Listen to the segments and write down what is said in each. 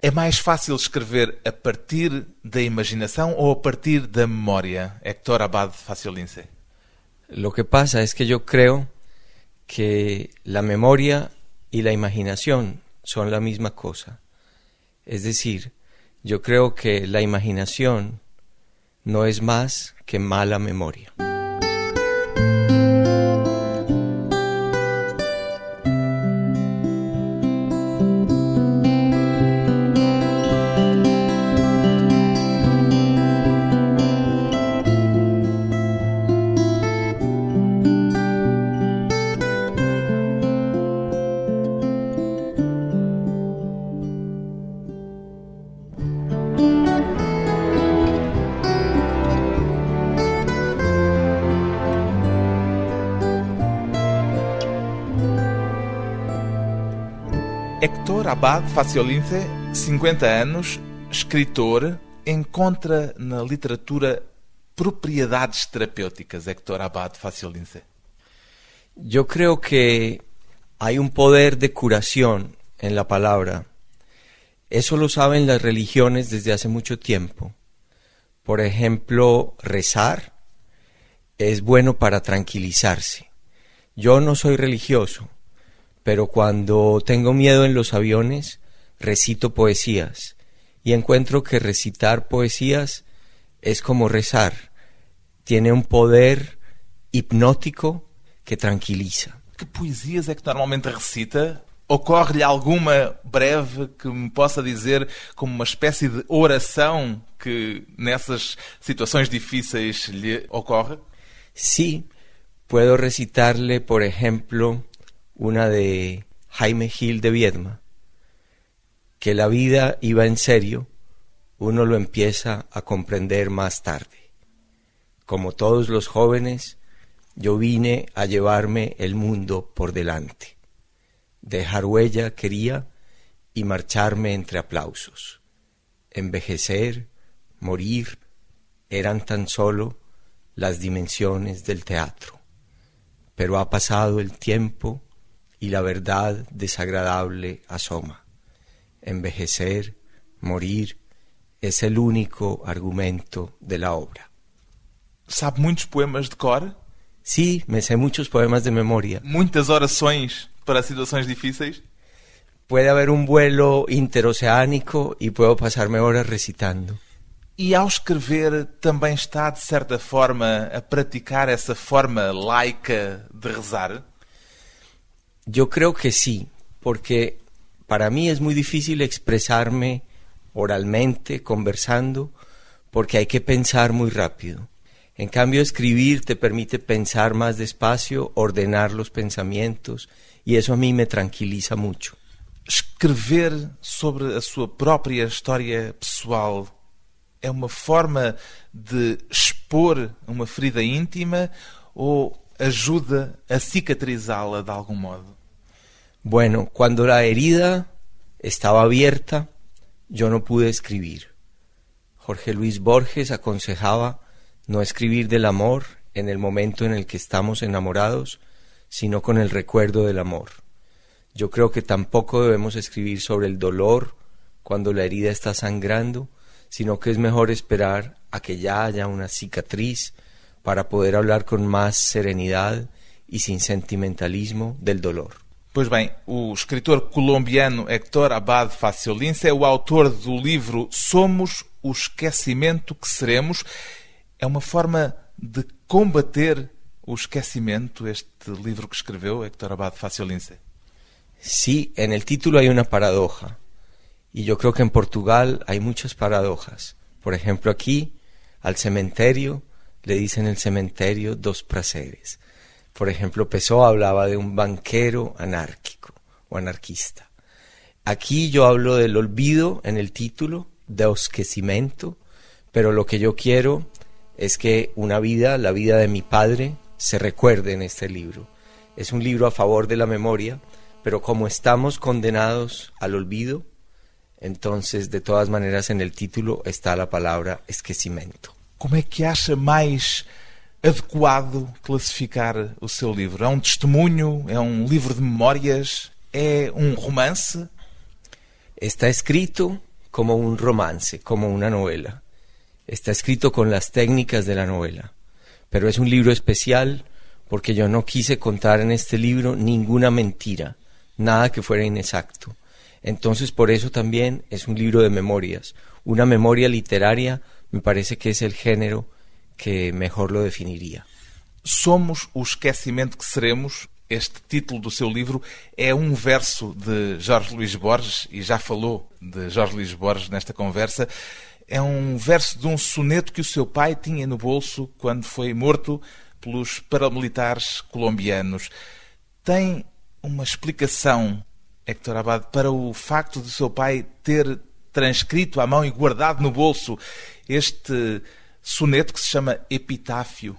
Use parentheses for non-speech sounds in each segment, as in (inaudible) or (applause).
É mais fácil escrever a partir da imaginação ou a partir da memória, Héctor Abad Faciolince? Lo que pasa es que yo creo que la memoria y la imaginación son la misma cosa. Es decir, yo creo que la imaginación no es más que mala memoria. Abad Faciolince, 50 anos, escritor, encontra na literatura propriedades terapêuticas, Héctor Abad Faciolince? Yo creo que hay un poder de curación en la palabra. Eso lo saben las religiones desde hace mucho tiempo. Por ejemplo, rezar es bueno para tranquilizarse. Yo no soy religioso, pero cuando tengo miedo en los aviones, recito poesías y encuentro que recitar poesías es como rezar. Tiene un poder hipnótico que tranquiliza. Que poesias é que normalmente recita? Ocorre-lhe alguma breve que me possa dizer como uma espécie de oração que nessas situações difíceis lhe ocorre? Sí, puedo recitarle, por ejemplo, una de Jaime Gil de Viedma, que la vida iba en serio, uno lo empieza a comprender más tarde. Como todos los jóvenes, yo vine a llevarme el mundo por delante. Dejar huella quería y marcharme entre aplausos. Envejecer, morir, eran tan solo las dimensiones del teatro. Pero ha pasado el tiempo y la verdad desagradable asoma. Envejecer, morir, es el único argumento de la obra. Sabe muitos poemas de cor? Sí, me sé muchos poemas de memoria. Muitas orações para situações difíceis? Puede haber un vuelo interoceánico y puedo pasarme horas recitando. E ao escrever também está, de certa forma, a praticar essa forma laica de rezar? Yo creo que sí, porque para mí es muy difícil expresarme oralmente, conversando, porque hay que pensar muy rápido. En cambio, escribir te permite pensar más despacio, ordenar los pensamientos, y eso a mí me tranquiliza mucho. Escrever sobre a sua própria história pessoal é uma forma de expor uma ferida íntima ou ajuda a cicatrizá-la de algum modo? Bueno, cuando la herida estaba abierta, yo no pude escribir. Jorge Luis Borges aconsejaba no escribir del amor en el momento en el que estamos enamorados, sino con el recuerdo del amor. Yo creo que tampoco debemos escribir sobre el dolor cuando la herida está sangrando, sino que es mejor esperar a que ya haya una cicatriz para poder hablar con más serenidad y sin sentimentalismo del dolor. Pois bem, o escritor colombiano Héctor Abad Faciolince é o autor do livro Somos o Esquecimento que Seremos. É uma forma de combater o esquecimento, este livro que escreveu Héctor Abad Faciolince. Sí, en el título hay una paradoja. Y yo creo que en Portugal hay muchas paradojas. Por ejemplo, aquí al cementerio le dicen el cementerio dos prazeres. Por ejemplo, Pessoa hablaba de un banquero anárquico o anarquista. Aquí yo hablo del olvido en el título, de esquecimiento, pero lo que yo quiero es que una vida, la vida de mi padre, se recuerde en este libro. Es un libro a favor de la memoria, pero como estamos condenados al olvido, entonces de todas maneras en el título está la palabra esquecimiento. Como é que acha mais adequado classificar o seu livro? É um testemunho? É um livro de memórias? É um romance? Está escrito como un romance, como una novela. Está escrito con las técnicas de la novela, pero es un libro especial porque yo no quise contar en este libro ninguna mentira, nada que fuera inexacto. Entonces por eso también es un libro de memorias. Una memoria literaria me parece que es el género que mejor lo definiria. Somos o esquecimento que seremos. Este título do seu livro é um verso de Jorge Luís Borges, e já falou de Jorge Luís Borges nesta conversa. É um verso de um soneto que o seu pai tinha no bolso quando foi morto pelos paramilitares colombianos. Tem uma explicação, Héctor Abad, para o facto de seu pai ter transcrito à mão e guardado no bolso este soneto que se chama Epitáfio?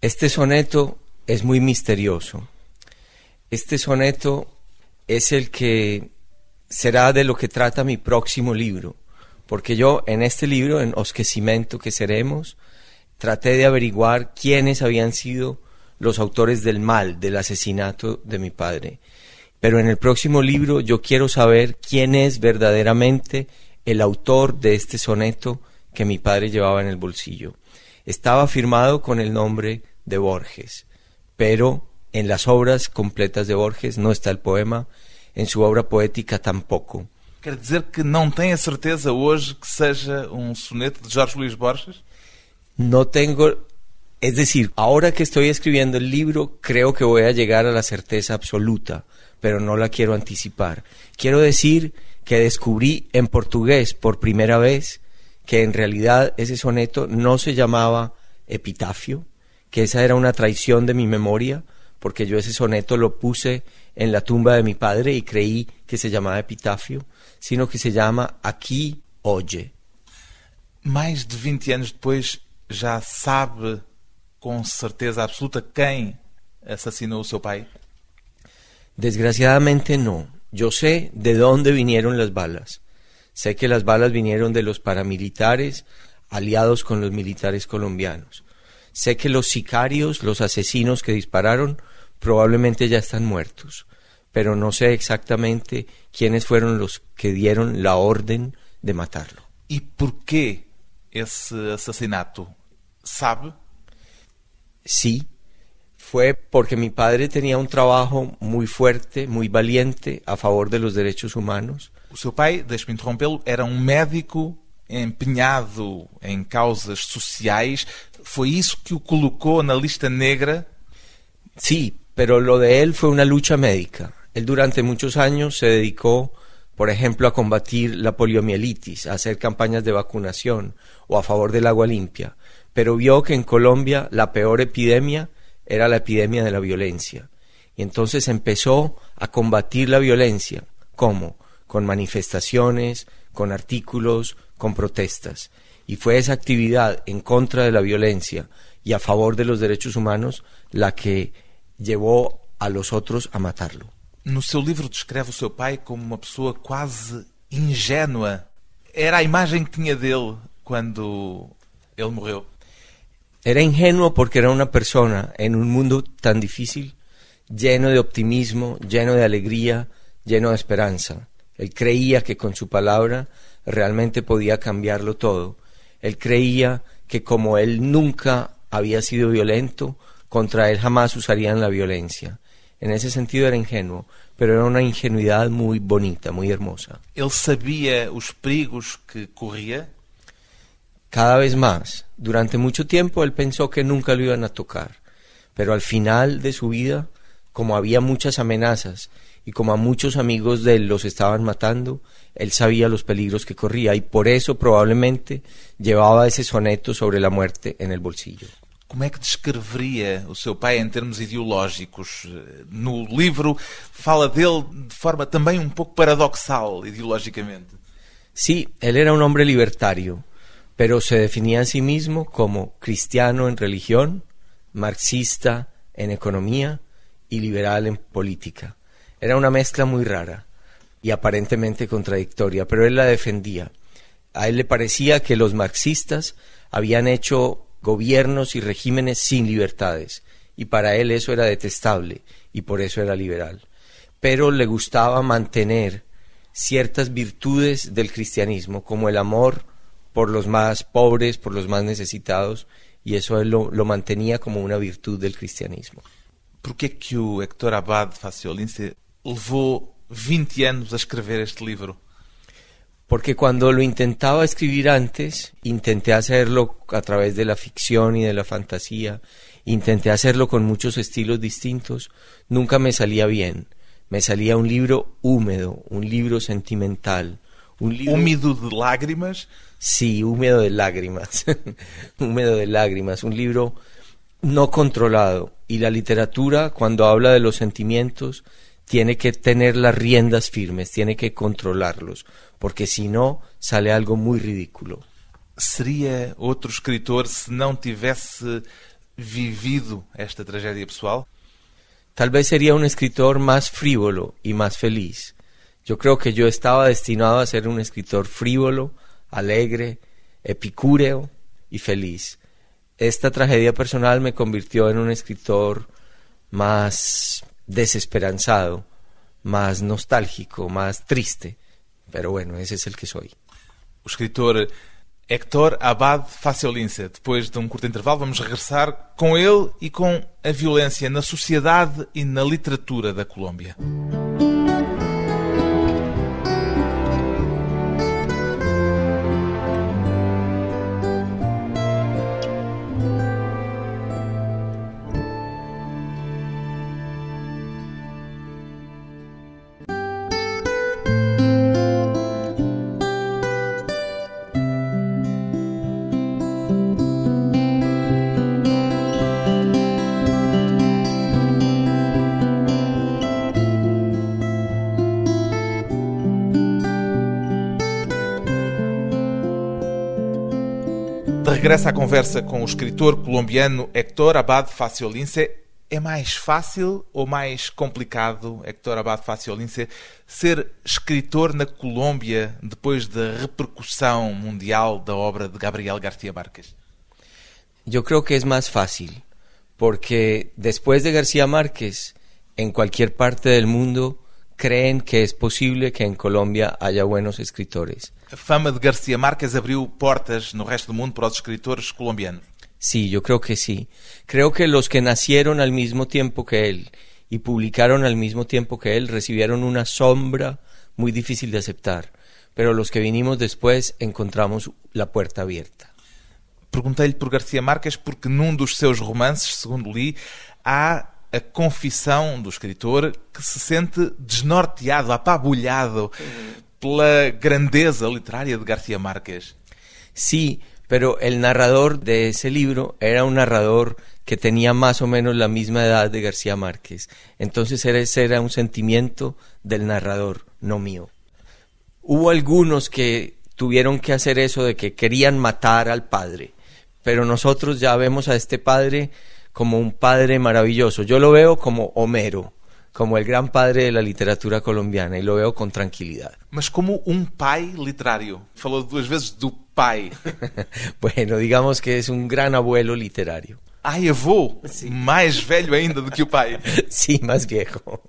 Este soneto es muy misterioso. Este soneto es el que será de lo que trata mi próximo libro, porque yo en este libro, en Osquecimiento que seremos, traté de averiguar quiénes habían sido los autores del mal, del asesinato de mi padre. Pero en el próximo libro yo quiero saber quién es verdaderamente el autor de este soneto que mi padre llevaba en el bolsillo. Estaba firmado con el nombre de Borges, pero en las obras completas de Borges no está el poema, en su obra poética tampoco. Quer dizer que não tem a certeza hoje que seja um soneto de Jorge Luís Borges? No tengo, es decir, ahora que estoy escribiendo el libro, creo que voy a llegar a la certeza absoluta, pero no la quiero anticipar. Quiero decir que descubrí en portugués por primera vez que en realidad ese soneto no se llamaba epitafio, que esa era una traición de mi memoria, porque yo ese soneto lo puse en la tumba de mi padre y creí que se llamaba epitafio, sino que se llama Aquí Oye. Mais de 20 anos depois, já sabe com certeza absoluta quem assassinou o seu pai? Desgraciadamente no. Yo sé de dónde vinieron las balas. Sé que las balas vinieron de los paramilitares aliados con los militares colombianos. Sé que los sicarios, los asesinos que dispararon, probablemente ya están muertos, pero no sé exactamente quiénes fueron los que dieron la orden de matarlo. ¿Y por qué ese asesinato? ¿Sabe? Sí, fue porque mi padre tenía un trabajo muy fuerte, muy valiente a favor de los derechos humanos. O seu pai, deixe-me interrompê-lo, era um médico empenhado em causas sociais. Foi isso que o colocou na lista negra? Sí, pero lo de él fue una lucha médica. Él durante muchos años se dedicó, por ejemplo, a combatir la poliomielitis, a hacer campañas de vacunación o a favor del agua limpia, pero vio que en Colombia la peor epidemia era la epidemia de la violencia. Y entonces empezó a combatir la violencia. ¿Cómo? Con manifestaciones, con artículos, con protestas. Y fue esa actividad en contra de la violencia y a favor de los derechos humanos la que llevou a los outros a matarlo. No seu livro descreve o seu pai como uma pessoa quase ingênua. Era a imagem que tinha dele quando ele morreu. Era ingenuo porque era una persona en un mundo tan difícil, lleno de optimismo, lleno de alegría, lleno de esperanza. Él creía que con su palabra realmente podía cambiarlo todo. Él creía que como él nunca había sido violento, contra él jamás usarían la violencia. En ese sentido era ingenuo, pero era una ingenuidad muy bonita, muy hermosa. Él sabía los perigos que corría cada vez más. Durante mucho tiempo él pensó que nunca lo iban a tocar, pero al final de su vida, como había muchas amenazas y como a muchos amigos de él los estaban matando, él sabía los peligros que corría y por eso probablemente llevaba ese soneto sobre la muerte en el bolsillo. Como é que descreveria o seu pai em termos ideológicos? No livro fala dele de forma também um pouco paradoxal ideologicamente. Sí, él era un hombre libertario. pero se definía a sí mismo como cristiano en religión, marxista en economía y liberal en política. Era una mezcla muy rara y aparentemente contradictoria, pero él la defendía. A él le parecía que los marxistas habían hecho gobiernos y regímenes sin libertades, y para él eso era detestable, y por eso era liberal. Pero le gustaba mantener ciertas virtudes del cristianismo, como el amor por los más pobres, por los más necesitados, y eso él lo, mantenía como una virtud del cristianismo. Por que que Héctor Abad Faciolince levou 20 anos a escrever este livro? Porque cuando lo intentaba escribir antes, intenté hacerlo a través de la ficción y de la fantasía, intenté hacerlo con muchos estilos distintos, nunca me salía bien. Me salía un libro húmedo, un libro sentimental, un libro... Húmedo de lágrimas? Sí, húmedo de lágrimas, (laughs) húmedo de lágrimas, un libro no controlado. Y la literatura, cuando habla de los sentimientos, tiene que tener las riendas firmes, tiene que controlarlos, porque si no, sale algo muy ridículo. Seria outro escritor se não tivesse vivido esta tragédia pessoal? Tal vez sería un escritor más frívolo y más feliz. Yo creo que yo estaba destinado a ser un escritor frívolo, alegre, epicúreo y feliz. Esta tragedia personal me convirtió en un escritor más desesperanzado, más nostálgico, más triste. Pero bueno, ese es el que soy. O escritor Héctor Abad Faciolince. Depois de um curto intervalo, vamos regressar com ele e com a violência na sociedade e na literatura da Colômbia. Regressa à conversa com o escritor colombiano Héctor Abad Faciolince. É mais fácil ou mais complicado, Héctor Abad Faciolince, ser escritor na Colômbia depois da repercussão mundial da obra de Gabriel García Márquez? Eu creo que é mais fácil, porque depois de García Márquez, em qualquer parte del mundo, creen que es posible que en Colombia haya buenos escritores. A fama de García Márquez abriu portas no resto do mundo para os escritores colombianos. Sí, yo creo que sí. Creo que los que nacieron al mismo tiempo que él y publicaron al mismo tiempo que él recibieron una sombra muy difícil de aceptar, pero los que vinimos después encontramos la puerta abierta. Perguntei-lhe por García Márquez porque num dos seus romances, segundo li, há a confissão do escritor que se sente desnorteado, apabulhado pela grandeza literaria de García Márquez. Sí, pero el narrador de ese libro era un narrador que tenía más o menos la misma edad de García Márquez. Entonces ese era un sentimiento del narrador, no mío. Hubo algunos que tuvieron que hacer eso de que querían matar al padre, pero nosotros ya vemos a este padre como un padre maravilloso. Yo lo veo como Homero, como el gran padre de la literatura colombiana, y lo veo con tranquilidad. (laughs) Mas como um pai literário. Falou duas vezes do pai. (laughs) bueno, digamos que es un gran abuelo literario. Ai, avô! Sim. Mais velho ainda do que o pai. (laughs) Sim, mais viejo.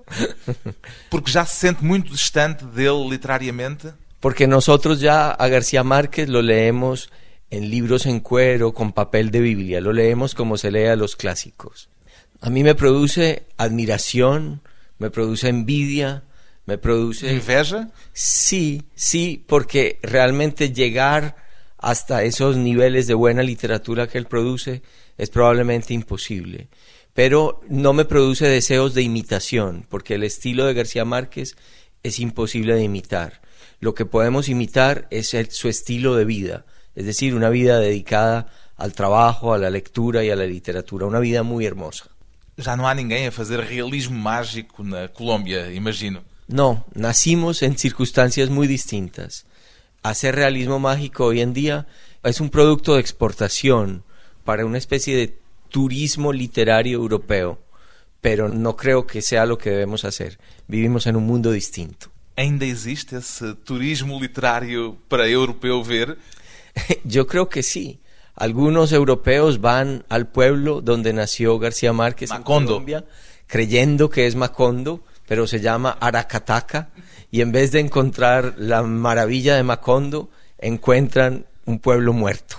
Porque já se sente muito distante dele literariamente? Porque nosotros ya a García Márquez lo leemos en libros en cuero, con papel de Biblia, lo leemos como se lee a los clásicos. A mí me produce admiración, me produce envidia, me produce... ¿Inveja? Sí, sí, porque realmente llegar hasta esos niveles de buena literatura que él produce es probablemente imposible. Pero no me produce deseos de imitación, porque el estilo de García Márquez es imposible de imitar. Lo que podemos imitar es su estilo de vida, es decir, una vida dedicada al trabajo, a la lectura y a la literatura, una vida muy hermosa. Já não há ninguém a fazer realismo mágico na Colômbia, imagino. No, nacimos en circunstancias muy distintas. Hacer realismo mágico hoy en día es un producto de exportación para una especie de turismo literario europeo, pero no creo que sea lo que debemos hacer. Vivimos en un mundo distinto. Ainda existe esse turismo literário para europeu ver? (laughs) Yo creo que sí. Algunos europeos van al pueblo donde nació García Márquez Macondo. en Colombia, creyendo que es Macondo, pero se llama Aracataca y en vez de encontrar la maravilla de Macondo, encuentran um pueblo muerto.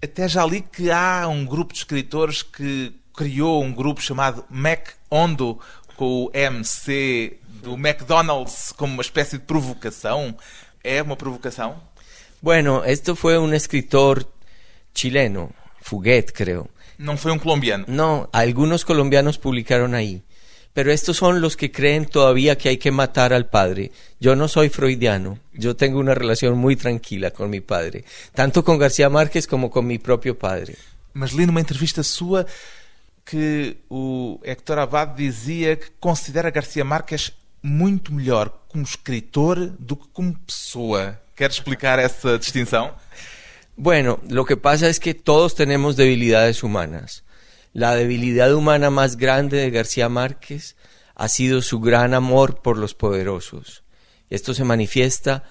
Até já li que há um grupo de escritores que criou um grupo chamado Mac Ondo, com o MC do McDonald's como uma espécie de provocação. É uma provocação? Bueno, esto fue un escritor chileno, Fuguet creo. Não foi um colombiano. No, algunos colombianos publicaron ahí. Pero estos son los que creen todavía que hay que matar al padre. Yo no soy freudiano. Yo tengo una relación muy tranquila con mi padre, tanto con García Márquez como con mi propio padre. Mas li numa entrevista sua que o Héctor Abad dizia que considera García Márquez muito melhor como escritor do que como pessoa. Quer explicar essa distinção? Bueno, lo que pasa es que todos tenemos debilidades humanas. La debilidad humana más grande de García Márquez ha sido su gran amor por los poderosos. Esto se manifiesta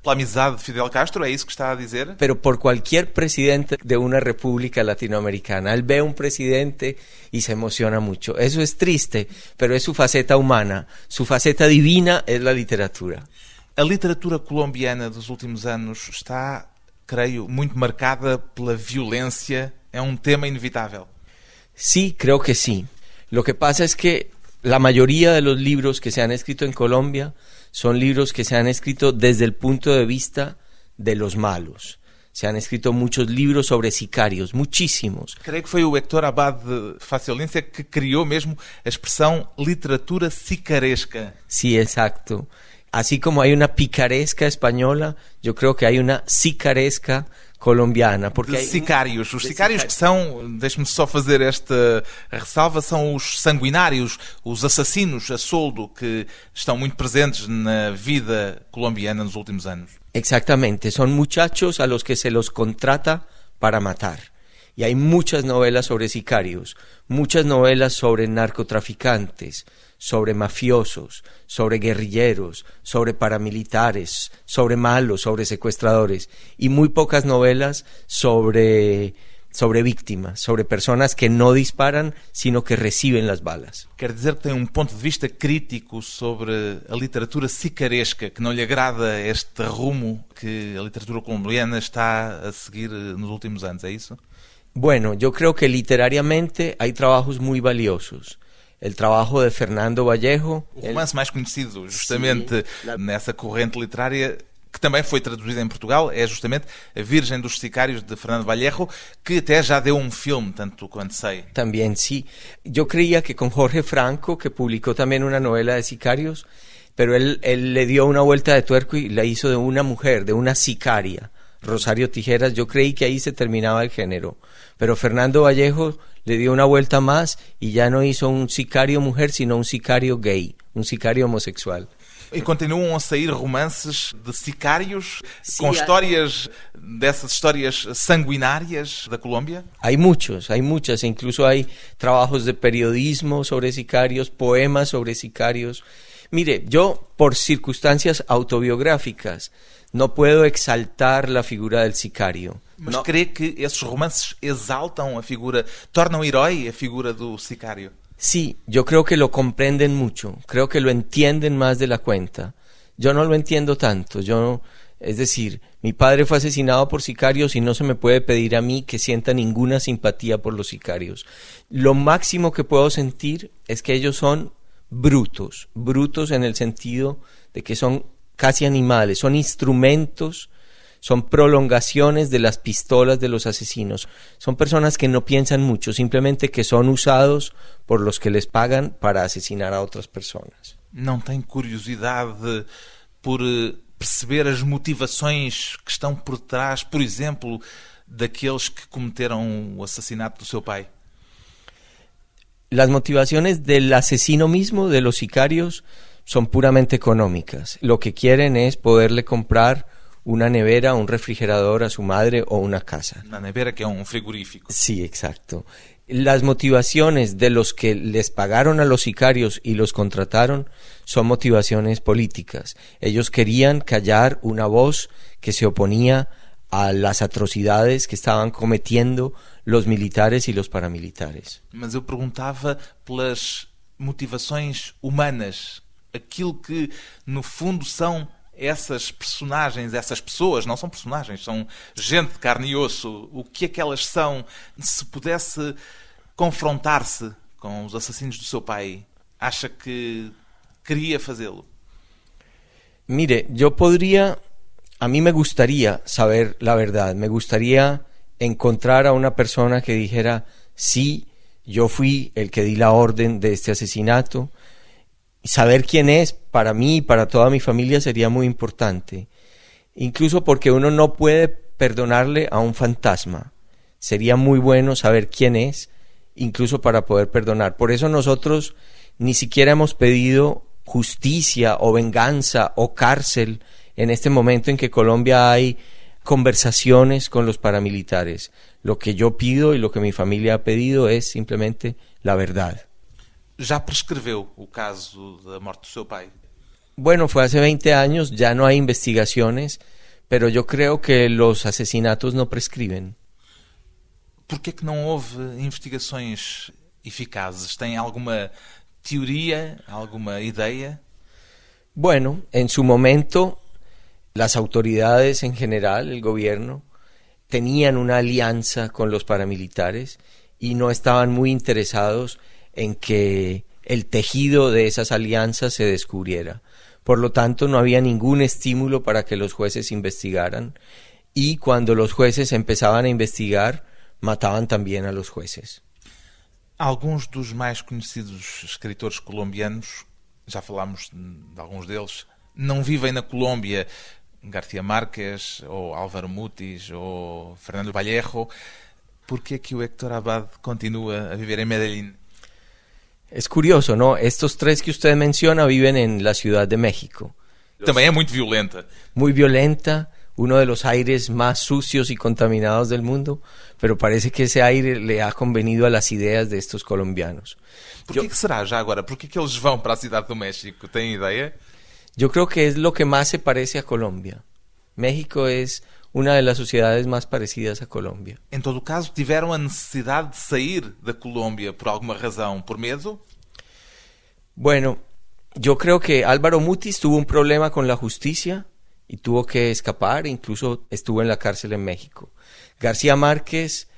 Pela amizade de Fidel Castro, é isso que está a dizer? pero por cualquier presidente de una república latinoamericana. Él ve un presidente y se emociona mucho. Eso es triste, pero es su faceta humana. Su faceta divina es la literatura. A literatura colombiana dos últimos anos está, creio, muito marcada pela violência. É um tema inevitável. Sí, creo que sí. Lo que pasa es que la mayoría de los libros que se han escrito en Colombia son libros que se han escrito desde el punto de vista de los malos. Se han escrito muchos libros sobre sicarios, muchísimos. Creio que foi o Hector Abad de Faciolencia que criou mesmo a expressão literatura sicaresca. Sí, exacto. Así como hay una picaresca española, yo creo que hay una sicaresca colombiana. Porque De sicários. Os sicários que são, deixe-me só fazer esta ressalva, são os sanguinários, os assassinos a soldo que estão muito presentes na vida colombiana nos últimos anos. Exactamente, son muchachos a los que se los contrata para matar. Y hay muchas novelas sobre sicarios, muchas novelas sobre narcotraficantes, sobre mafiosos, sobre guerrilleros, sobre paramilitares, sobre malos, sobre secuestradores, y muy pocas novelas sobre, sobre víctimas, sobre personas que no disparan, sino que reciben las balas. Quer dizer tem um ponto de vista crítico sobre a literatura sicaresca, que não lhe agrada este rumo que a literatura colombiana está a seguir eh, nos últimos anos, é isso? Bueno, yo creo que literariamente hay trabajos muy valiosos. El trabajo de Fernando Vallejo, O el- romance mais conhecido, justamente la- nessa corrente literária, que também foi traduzido em Portugal, é justamente A Virgem dos Sicários, de Fernando Vallejo, que até já deu um filme, tanto quanto sei. también sí. Yo creía que con Jorge Franco, que publicó también una novela de sicarios, pero él, él le dio una vuelta de tuerco y la hizo de una mujer, de una sicaria, Rosario Tijeras. Yo creí que ahí se terminaba el género, pero Fernando Vallejo le dio una vuelta más y ya no hizo un sicario mujer, sino un sicario gay, un sicario homosexual. E continuam a sair romances de sicários Sim, com há- histórias dessas histórias sanguinárias da Colômbia. Hay muchos, hay muchas, e incluso hay trabajos de periodismo sobre sicarios, poemas sobre sicarios. Mire, yo por circunstancias autobiográficas no puedo exaltar la figura del sicario. Mas No, crê que esses romances exaltam a figura, tornam herói a figura do sicário. sí, yo creo que lo comprenden mucho, creo que lo entienden más de la cuenta. Yo no lo entiendo tanto, yo no- es decir, mi padre fue asesinado por sicarios y no se me puede pedir a mí que sienta ninguna simpatía por los sicarios. Lo máximo que puedo sentir es que ellos son brutos, brutos en el sentido de que son casi animales, son instrumentos, son prolongaciones de las pistolas de los asesinos. Son personas que no piensan mucho, simplemente que son usados por los que les pagan para asesinar a otras personas. Não tem curiosidade por eh, perceber as motivações que estão por trás, por exemplo, daqueles que cometeram o assassinato do seu pai? Las motivaciones del asesino mismo, de los sicarios, son puramente económicas. Lo que quieren es poderle comprar una nevera, un refrigerador a su madre o una casa. Na nevera, que é um frigorífico. Sí, exacto. Las motivaciones de los que les pagaron a los sicarios y los contrataron son motivaciones políticas. Ellos querían callar una voz que se oponía a las atrocidades que estaban cometiendo los militares y los paramilitares. Mas eu perguntava pelas motivações humanas. Aquilo que, no fundo, são essas personagens, essas pessoas, não são personagens, são gente de carne e osso, o que é que elas são, se pudesse confrontar-se com os assassinos do seu pai, acha que queria fazê-lo? Mire, yo podría, a mí me gustaría saber la verdad, me gustaría encontrar a una persona que dijera, sí, yo fui el que di la orden de este asesinato, saber quién es para mí y para toda mi familia sería muy importante, incluso porque uno no puede perdonarle a un fantasma. Sería muy bueno saber quién es, incluso para poder perdonar. Por eso nosotros ni siquiera hemos pedido justicia o venganza o cárcel en este momento en que Colombia hay conversaciones con los paramilitares. Lo que yo pido y lo que mi familia ha pedido es simplemente la verdad. Já prescreveu o caso da morte do seu pai? Bueno, fue hace 20 años, ya no hay investigaciones, pero yo creo que los asesinatos no prescriben. Por que, que não houve investigações eficazes? Tem alguma teoria, alguma ideia? Bueno, en su momento las autoridades en general, el gobierno, tenían una alianza con los paramilitares y no estaban muy interesados en que el tejido de esas alianzas se descubriera. Por lo tanto, no había ningún estímulo para que los jueces investigaran y cuando los jueces empezaban a investigar, mataban también a los jueces. Alguns dos mais conhecidos escritores colombianos, já falámos de alguns deles, não vivem na Colômbia. García Márquez, ou Álvaro Mutis, ou Fernando Vallejo. Por que que o Héctor Abad continua a viver en Medellín? Es curioso, ¿no? Estos tres que usted menciona viven en la Ciudad de México. Também é muito violenta. Muy violenta, uno de los aires más sucios y contaminados del mundo, pero parece que ese aire le ha convenido a las ideas de estos colombianos. Por que, que será já agora? Por que, que eles vão para a cidade do México? Tem ideia? Yo creo que es lo que más se parece a Colombia. México es una de las sociedades más parecidas a Colombia. Em todo caso, tiveram a necessidade de sair da Colômbia por alguma razão? Por medo? Bueno, yo creo que Álvaro Mutis tuvo un problema con la justicia y tuvo que escapar, incluso estuvo en la cárcel en México. García Márquez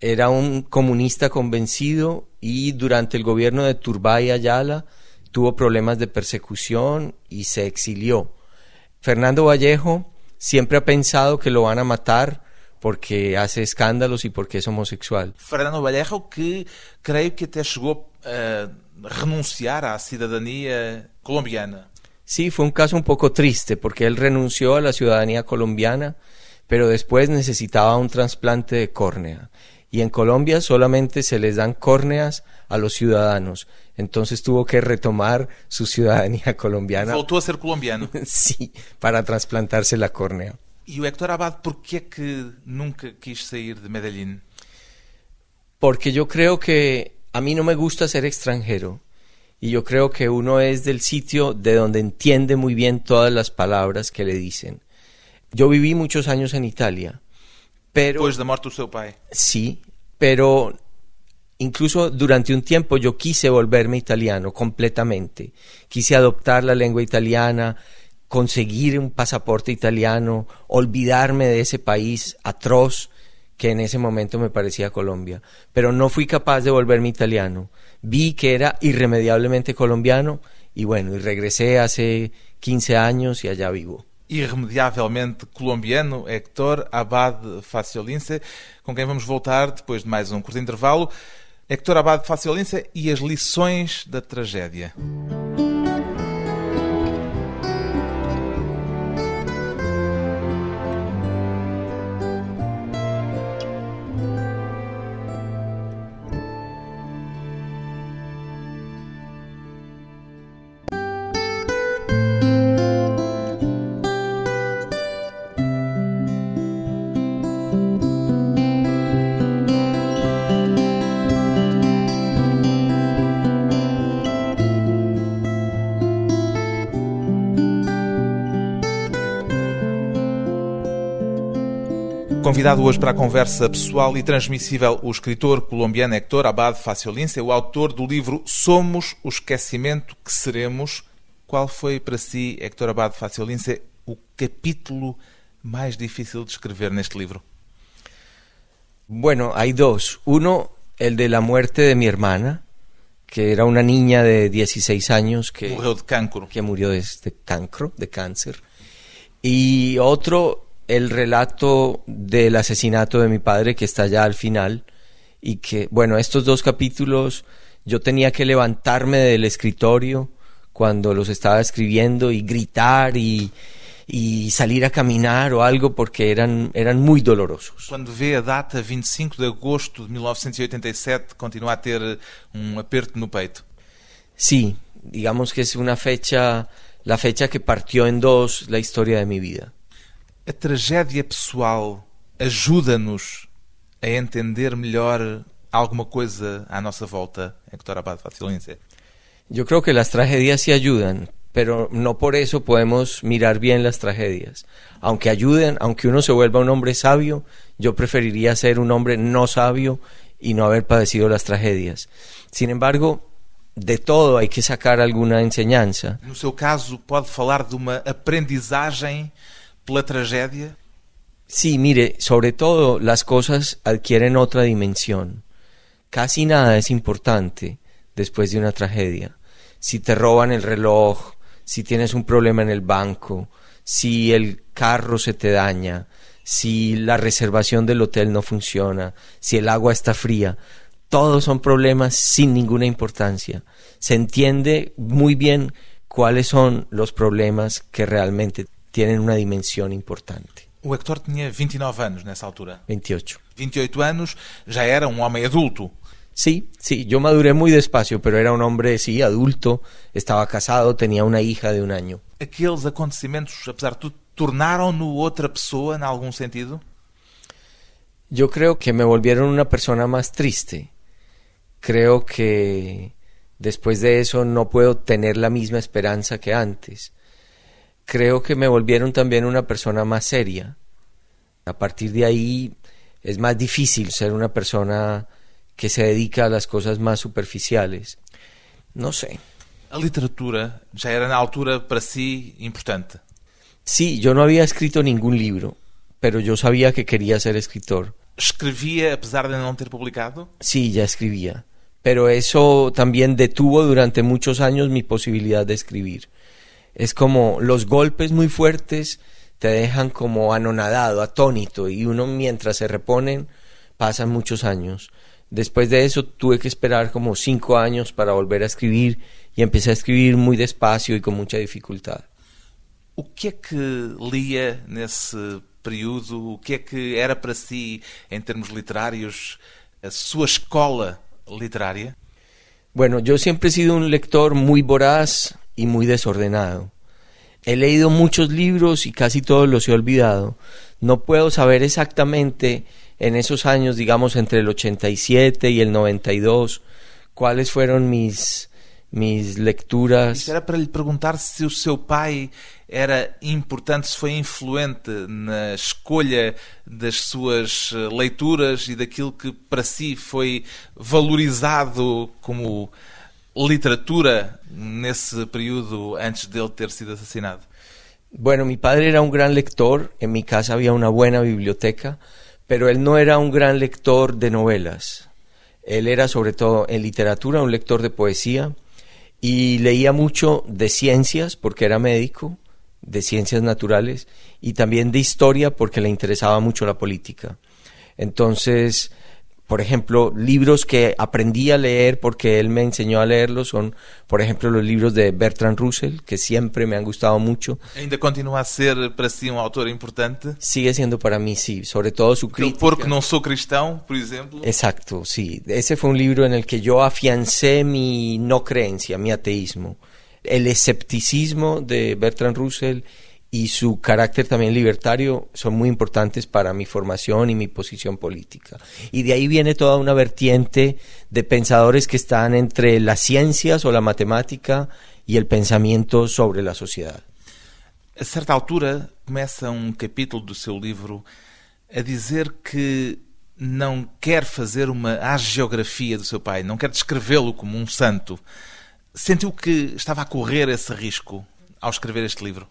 era un comunista convencido y durante el gobierno de Turbay Ayala tuvo problemas de persecución y se exilió. Fernando Vallejo siempre ha pensado que lo van a matar porque hace escándalos y porque es homosexual. Fernando Vallejo, que creio que até chegou a renunciar à cidadania colombiana. Sí, fue un caso un poco triste porque él renunció a la ciudadanía colombiana, pero después necesitaba un trasplante de córnea. Y en Colombia solamente se les dan córneas a los ciudadanos. Entonces tuvo que retomar su ciudadanía (laughs) colombiana. Voltou a ser colombiano. (laughs) sí, para trasplantarse la córnea. E o Héctor Abad, por que é que nunca quis sair de Medellín? Porque yo creo que a mí no me gusta ser extranjero. Y yo creo que uno es del sitio de donde entiende muy bien todas las palabras que le dicen. Yo viví muchos años en Italia, pero... Depois da morte do seu pai. Sí, pero incluso durante un tiempo yo quise volverme italiano completamente. Quise adoptar la lengua italiana, conseguir un pasaporte italiano, olvidarme de ese país atroz que en ese momento me parecía Colombia. Pero no fui capaz de volverme italiano. Vi que era irremediablemente colombiano y bueno, y regresé hace 15 años y allá vivo. irremediavelmente colombiano, Héctor Abad Faciolince, com quem vamos voltar depois de mais um curto intervalo. Héctor Abad Faciolince e as lições da tragédia. Convidado hoje para a conversa pessoal e transmissível, o escritor colombiano Héctor Abad Faciolince, o autor do livro Somos o Esquecimento que Seremos. Qual foi para si, Héctor Abad Faciolince, o capítulo mais difícil de escrever neste livro? Bueno, hay dos. Uno, el de la muerte de mi hermana, que era una niña de 16 años que, Morreu de cancro. que murió de, de cancro, de cáncer. Y otro, el relato del asesinato de mi padre, que está ya al final. Y que, bueno, estos dos capítulos yo tenía que levantarme del escritorio cuando los estaba escribiendo y gritar y, y salir a caminar o algo porque eran, eran muy dolorosos. Quando vê a data 25 de agosto de 1987, continua a ter um aperto no peito. Sí, digamos que es una fecha, la fecha que partió en dos la historia de mi vida. A tragédia pessoal ajuda-nos a entender melhor alguma coisa à nossa volta, Héctor Abad Faciolince. Yo creo que las tragedias sí ayudan, pero no por eso podemos mirar bien las tragedias. Aunque ayuden, aunque uno se vuelva un hombre sabio, yo preferiría ser un hombre no sabio y no haber padecido las tragedias. Sin embargo, de todo hay que sacar alguna enseñanza. No seu caso, pode falar de uma aprendizagem pela tragédia? Sí, mire, sobre todo las cosas adquieren otra dimensión. Casi nada es importante después de una tragedia. Si te roban el reloj, si tienes un problema en el banco, si el carro se te daña, si la reservación del hotel no funciona, si el agua está fría, todos son problemas sin ninguna importancia. Se entiende muy bien cuáles son los problemas que realmente tienen una dimensión importante. O Héctor tinha 29 anos nessa altura. 28. 28 anos, já era um homem adulto. Sí, sí, yo maduré muy despacio, pero era un hombre, sí, adulto, estaba casado, tenía una hija de un año. Aqueles acontecimentos, apesar de tudo, tornaram-no outra pessoa, em algum sentido? Yo creo que me volvieron una persona más triste. Creo que después de eso no puedo tener la misma esperanza que antes. Creo que me volvieron también una persona más seria. A partir de ahí es más difícil ser una persona que se dedica a las cosas más superficiales. No sé. A literatura já era na altura para si importante. Sí, yo no había escrito ningún libro, pero yo sabía que quería ser escritor. Escrevia apesar de não ter publicado? Sí, ya escribía. Pero eso también detuvo durante muchos años mi posibilidad de escribir. Es como los golpes muy fuertes te dejan como anonadado, atónito, y uno mientras se reponen pasan muchos años. Después de eso tuve que esperar como cinco años para volver a escribir y empecé a escribir muy despacio y con mucha dificultad. O que é que lia nesse período? O que é que era para si, em termos literários, a sua escola literária? Bueno, yo siempre he sido un lector muy voraz y muy desordenado. He leído muchos libros y casi todos los he olvidado. No puedo saber exactamente en esos años, digamos entre el 87 y el 92, cuáles fueron mis, mis lecturas. Era para lhe perguntar se o seu pai era importante, se foi influente na escolha das suas eh, leituras e daquilo que para si foi valorizado como literatura nesse período antes dele ter sido assassinado. Bueno, mi padre era un gran lector, en mi casa había una buena biblioteca, pero él no era un gran lector de novelas. Él era sobre todo en literatura un lector de poesía y leía mucho de ciencias porque era médico, de ciencias naturales y también de historia porque le interesaba mucho la política. Entonces, por ejemplo, libros que aprendí a leer porque él me enseñó a leerlos son, por ejemplo, los libros de Bertrand Russell, que siempre me han gustado mucho. Ainda continua a ser para si um autor importante? Sigue siendo para mí, sí, sobre todo su crítica. Porque não sou cristão, por exemplo? Exacto, sí. Ese fue un libro en el que yo afiancé mi no creencia, mi ateísmo. El escepticismo de Bertrand Russell y su carácter también libertario son muy importantes para mi formación y mi posición política. Y de ahí viene toda una vertiente de pensadores que están entre las ciencias o la matemática y el pensamiento sobre la sociedad. A certa altura, começa um capítulo do seu livro a dizer que não quer fazer uma hagiografia do seu pai, não quer descrevê-lo como um santo. Sentiu que estava a correr esse risco ao escrever este livro?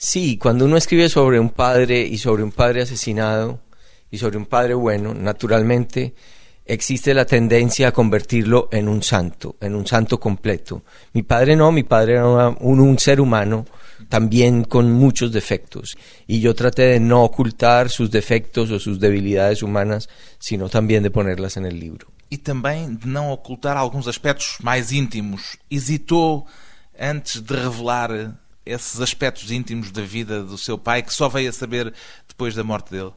Sí, cuando uno escribe sobre un padre y sobre un padre asesinado y sobre un padre bueno, naturalmente existe la tendencia a convertirlo en un santo, en un santo completo. Mi padre no, mi padre era un, ser humano también con muchos defectos y yo traté de no ocultar sus defectos o sus debilidades humanas, sino también de ponerlas en el libro. E também de não ocultar alguns aspectos mais íntimos. Hesitou antes de revelar esses aspectos íntimos da vida do seu pai, que só veio a saber depois da morte dele?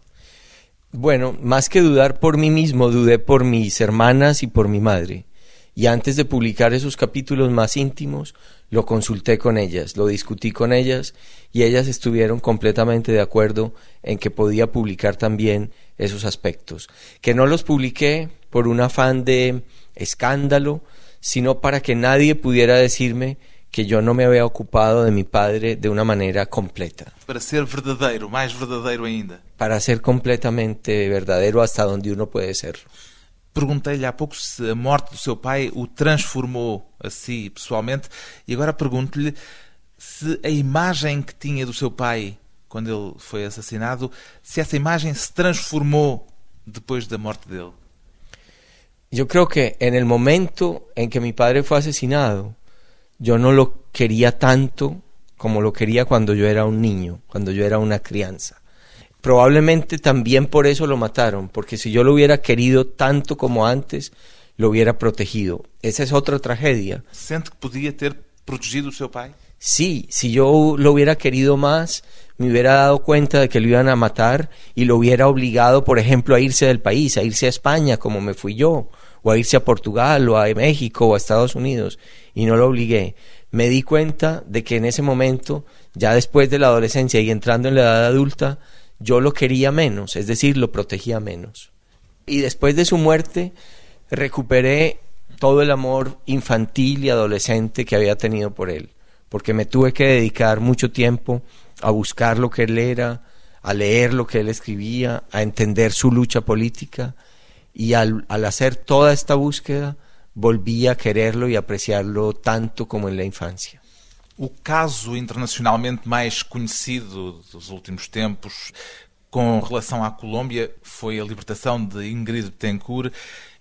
Bueno, más que dudar por mí mismo, dudé por mis hermanas y por mi madre. Y antes de publicar esos capítulos más íntimos, lo consulté con ellas, lo discutí con ellas y ellas estuvieron completamente de acuerdo en que podía publicar también esos aspectos. Que no los publiqué por un afán de escándalo, sino para que nadie pudiera decirme que yo no me había ocupado de mi padre de una manera completa. Para ser verdadeiro, mais verdadeiro ainda. para ser completamente verdadero hasta donde uno puede serlo. Perguntei-lhe há pouco se a morte do seu pai o transformou a si pessoalmente e agora pergunto-lhe se a imagem que tinha do seu pai quando ele foi assassinado, se essa imagem se transformou depois da morte dele. Yo creo que en el momento en que mi padre fue asesinado, yo no lo quería tanto como lo quería cuando yo era un niño, cuando yo era una crianza. Probablemente también por eso lo mataron, porque si yo lo hubiera querido tanto como antes, lo hubiera protegido. Esa es otra tragedia. Sente que podia ter protegido o seu pai? Sí, si yo lo hubiera querido más, me hubiera dado cuenta de que lo iban a matar y lo hubiera obligado, por ejemplo, a irse del país, a irse a España, como me fui yo, o a irse a Portugal, o a México, o a Estados Unidos, y no lo obligué. Me di cuenta de que en ese momento, ya después de la adolescencia y entrando en la edad adulta, yo lo quería menos, es decir, lo protegía menos. Y después de su muerte, recuperé todo el amor infantil y adolescente que había tenido por él, porque me tuve que dedicar mucho tiempo a buscar lo que él era, a leer lo que él escribía, a entender su lucha política, y al, al hacer toda esta búsqueda, volví a quererlo y apreciarlo tanto como en la infancia. O caso internacionalmente mais conhecido dos últimos tempos com relação à Colômbia foi a libertação de Ingrid Betancourt.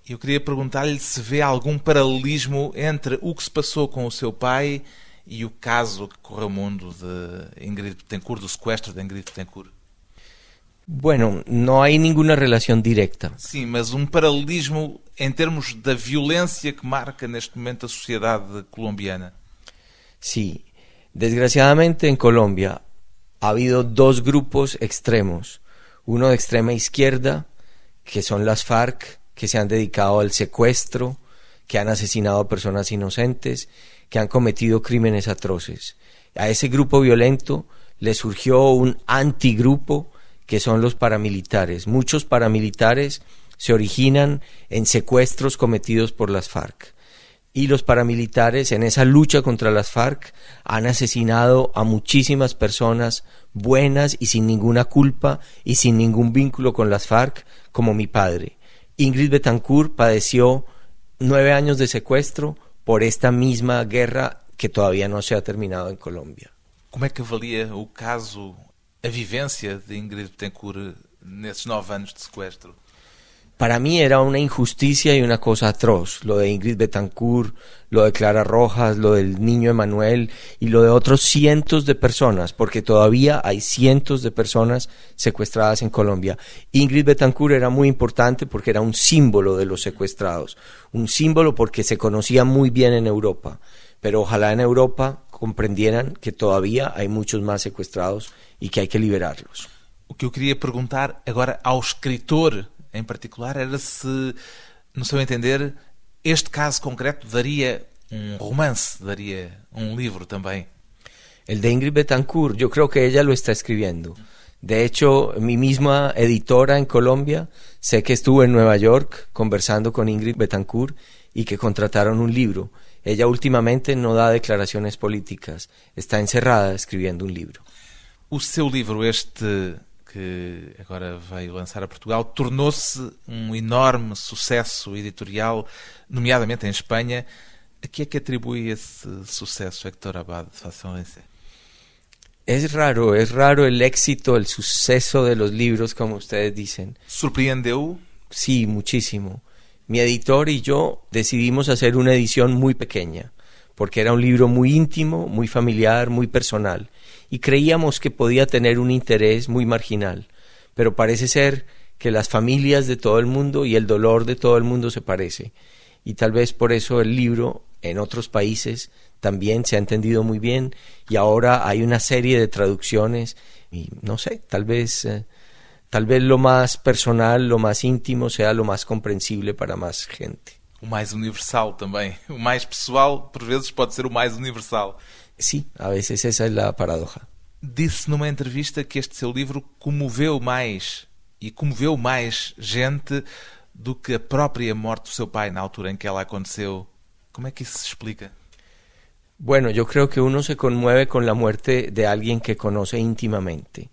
Eu queria perguntar-lhe se vê algum paralelismo entre o que se passou com o seu pai e o caso que correu o mundo de Ingrid Betancourt, do sequestro de Ingrid Betancourt. Bueno, no hay ninguna relación directa. Sim, mas um paralelismo em termos da violência que marca neste momento a sociedade colombiana. Sí, desgraciadamente en Colombia ha habido dos grupos extremos. Uno de extrema izquierda, que son las FARC, que se han dedicado al secuestro, que han asesinado a personas inocentes, que han cometido crímenes atroces. A ese grupo violento le surgió un antigrupo que son los paramilitares. Muchos paramilitares se originan en secuestros cometidos por las FARC. Y los paramilitares en esa lucha contra las FARC han asesinado a muchísimas personas buenas y sin ninguna culpa y sin ningún vínculo con las FARC, como mi padre. Ingrid Betancourt padeció nueve años de secuestro por esta misma guerra que todavía no se ha terminado en Colombia. Como é que avalia o caso, a vivência de Ingrid Betancourt nesses nove anos de sequestro? Para mí era una injusticia y una cosa atroz, lo de Ingrid Betancourt, lo de Clara Rojas, lo del niño Emanuel y lo de otros cientos de personas, porque todavía hay cientos de personas secuestradas en Colombia. Ingrid Betancourt era muy importante porque era un símbolo de los secuestrados, un símbolo porque se conocía muy bien en Europa, pero ojalá en Europa comprendieran que todavía hay muchos más secuestrados y que hay que liberarlos. O que eu queria perguntar agora ao escritor em particular era se, no seu entender, este caso concreto daria um romance, daria um livro também. El de Ingrid Betancourt, yo creo que ella lo está escribiendo. De hecho, mi misma editora en Colombia, sé que estuvo en Nueva York conversando con Ingrid Betancourt y que contrataron un libro. Ella últimamente no da declaraciones políticas, está encerrada escribiendo un libro. O seu livro, este que agora veio lançar a Portugal, tornou-se um enorme sucesso editorial, nomeadamente em Espanha. A que é que atribui esse sucesso, Héctor Abad Faciolince? Es raro, es raro el éxito, el suceso de los libros, como ustedes dicen. Surpreendeu? Sí, muchísimo. Mi editor y yo decidimos hacer una edición muy pequeña, porque era un libro muy íntimo, muy familiar, muy personal, y creíamos que podía tener un interés muy marginal. Pero parece ser que las familias de todo el mundo y el dolor de todo el mundo se parece. Y tal vez por eso el libro en otros países también se ha entendido muy bien y ahora hay una serie de traducciones y no sé, tal vez eh, tal vez lo más personal, lo más íntimo sea lo más comprensible para más gente. O mais universal também. O mais pessoal, por vezes, pode ser o mais universal. Sí, a veces esa es la paradoja. Disse numa entrevista que este seu livro comoveu mais e comoveu mais gente do que a própria morte do seu pai na altura em que ela aconteceu. Como é que isso se explica? Bueno, yo creo que uno se conmueve con la muerte de alguien que conoce íntimamente.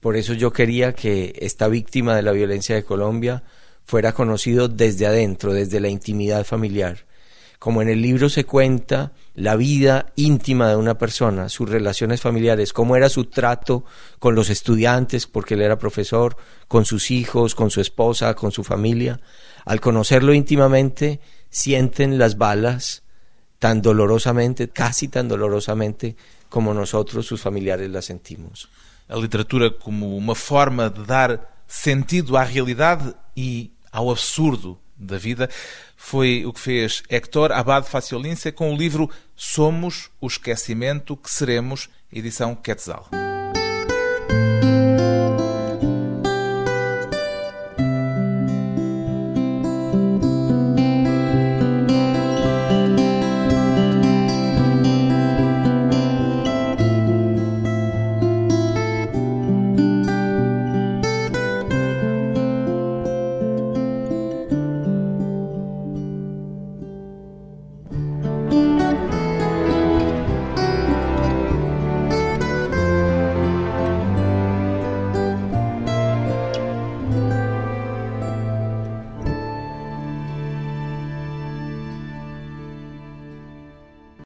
Por eso yo quería que esta víctima de la violencia de Colombia fuera conocido desde adentro, desde la intimidad familiar. Como en el libro se cuenta la vida íntima de una persona, sus relaciones familiares, cómo era su trato con los estudiantes, porque él era profesor, con sus hijos, con su esposa, con su familia. Al conocerlo íntimamente, sienten las balas, tan dolorosamente, casi tan dolorosamente como nosotros, sus familiares, la sentimos. A literatura como uma forma de dar sentido à realidade e ao absurdo da vida foi o que fez Héctor Abad Faciolince com o livro Somos o Esquecimento que Seremos, edição Quetzal.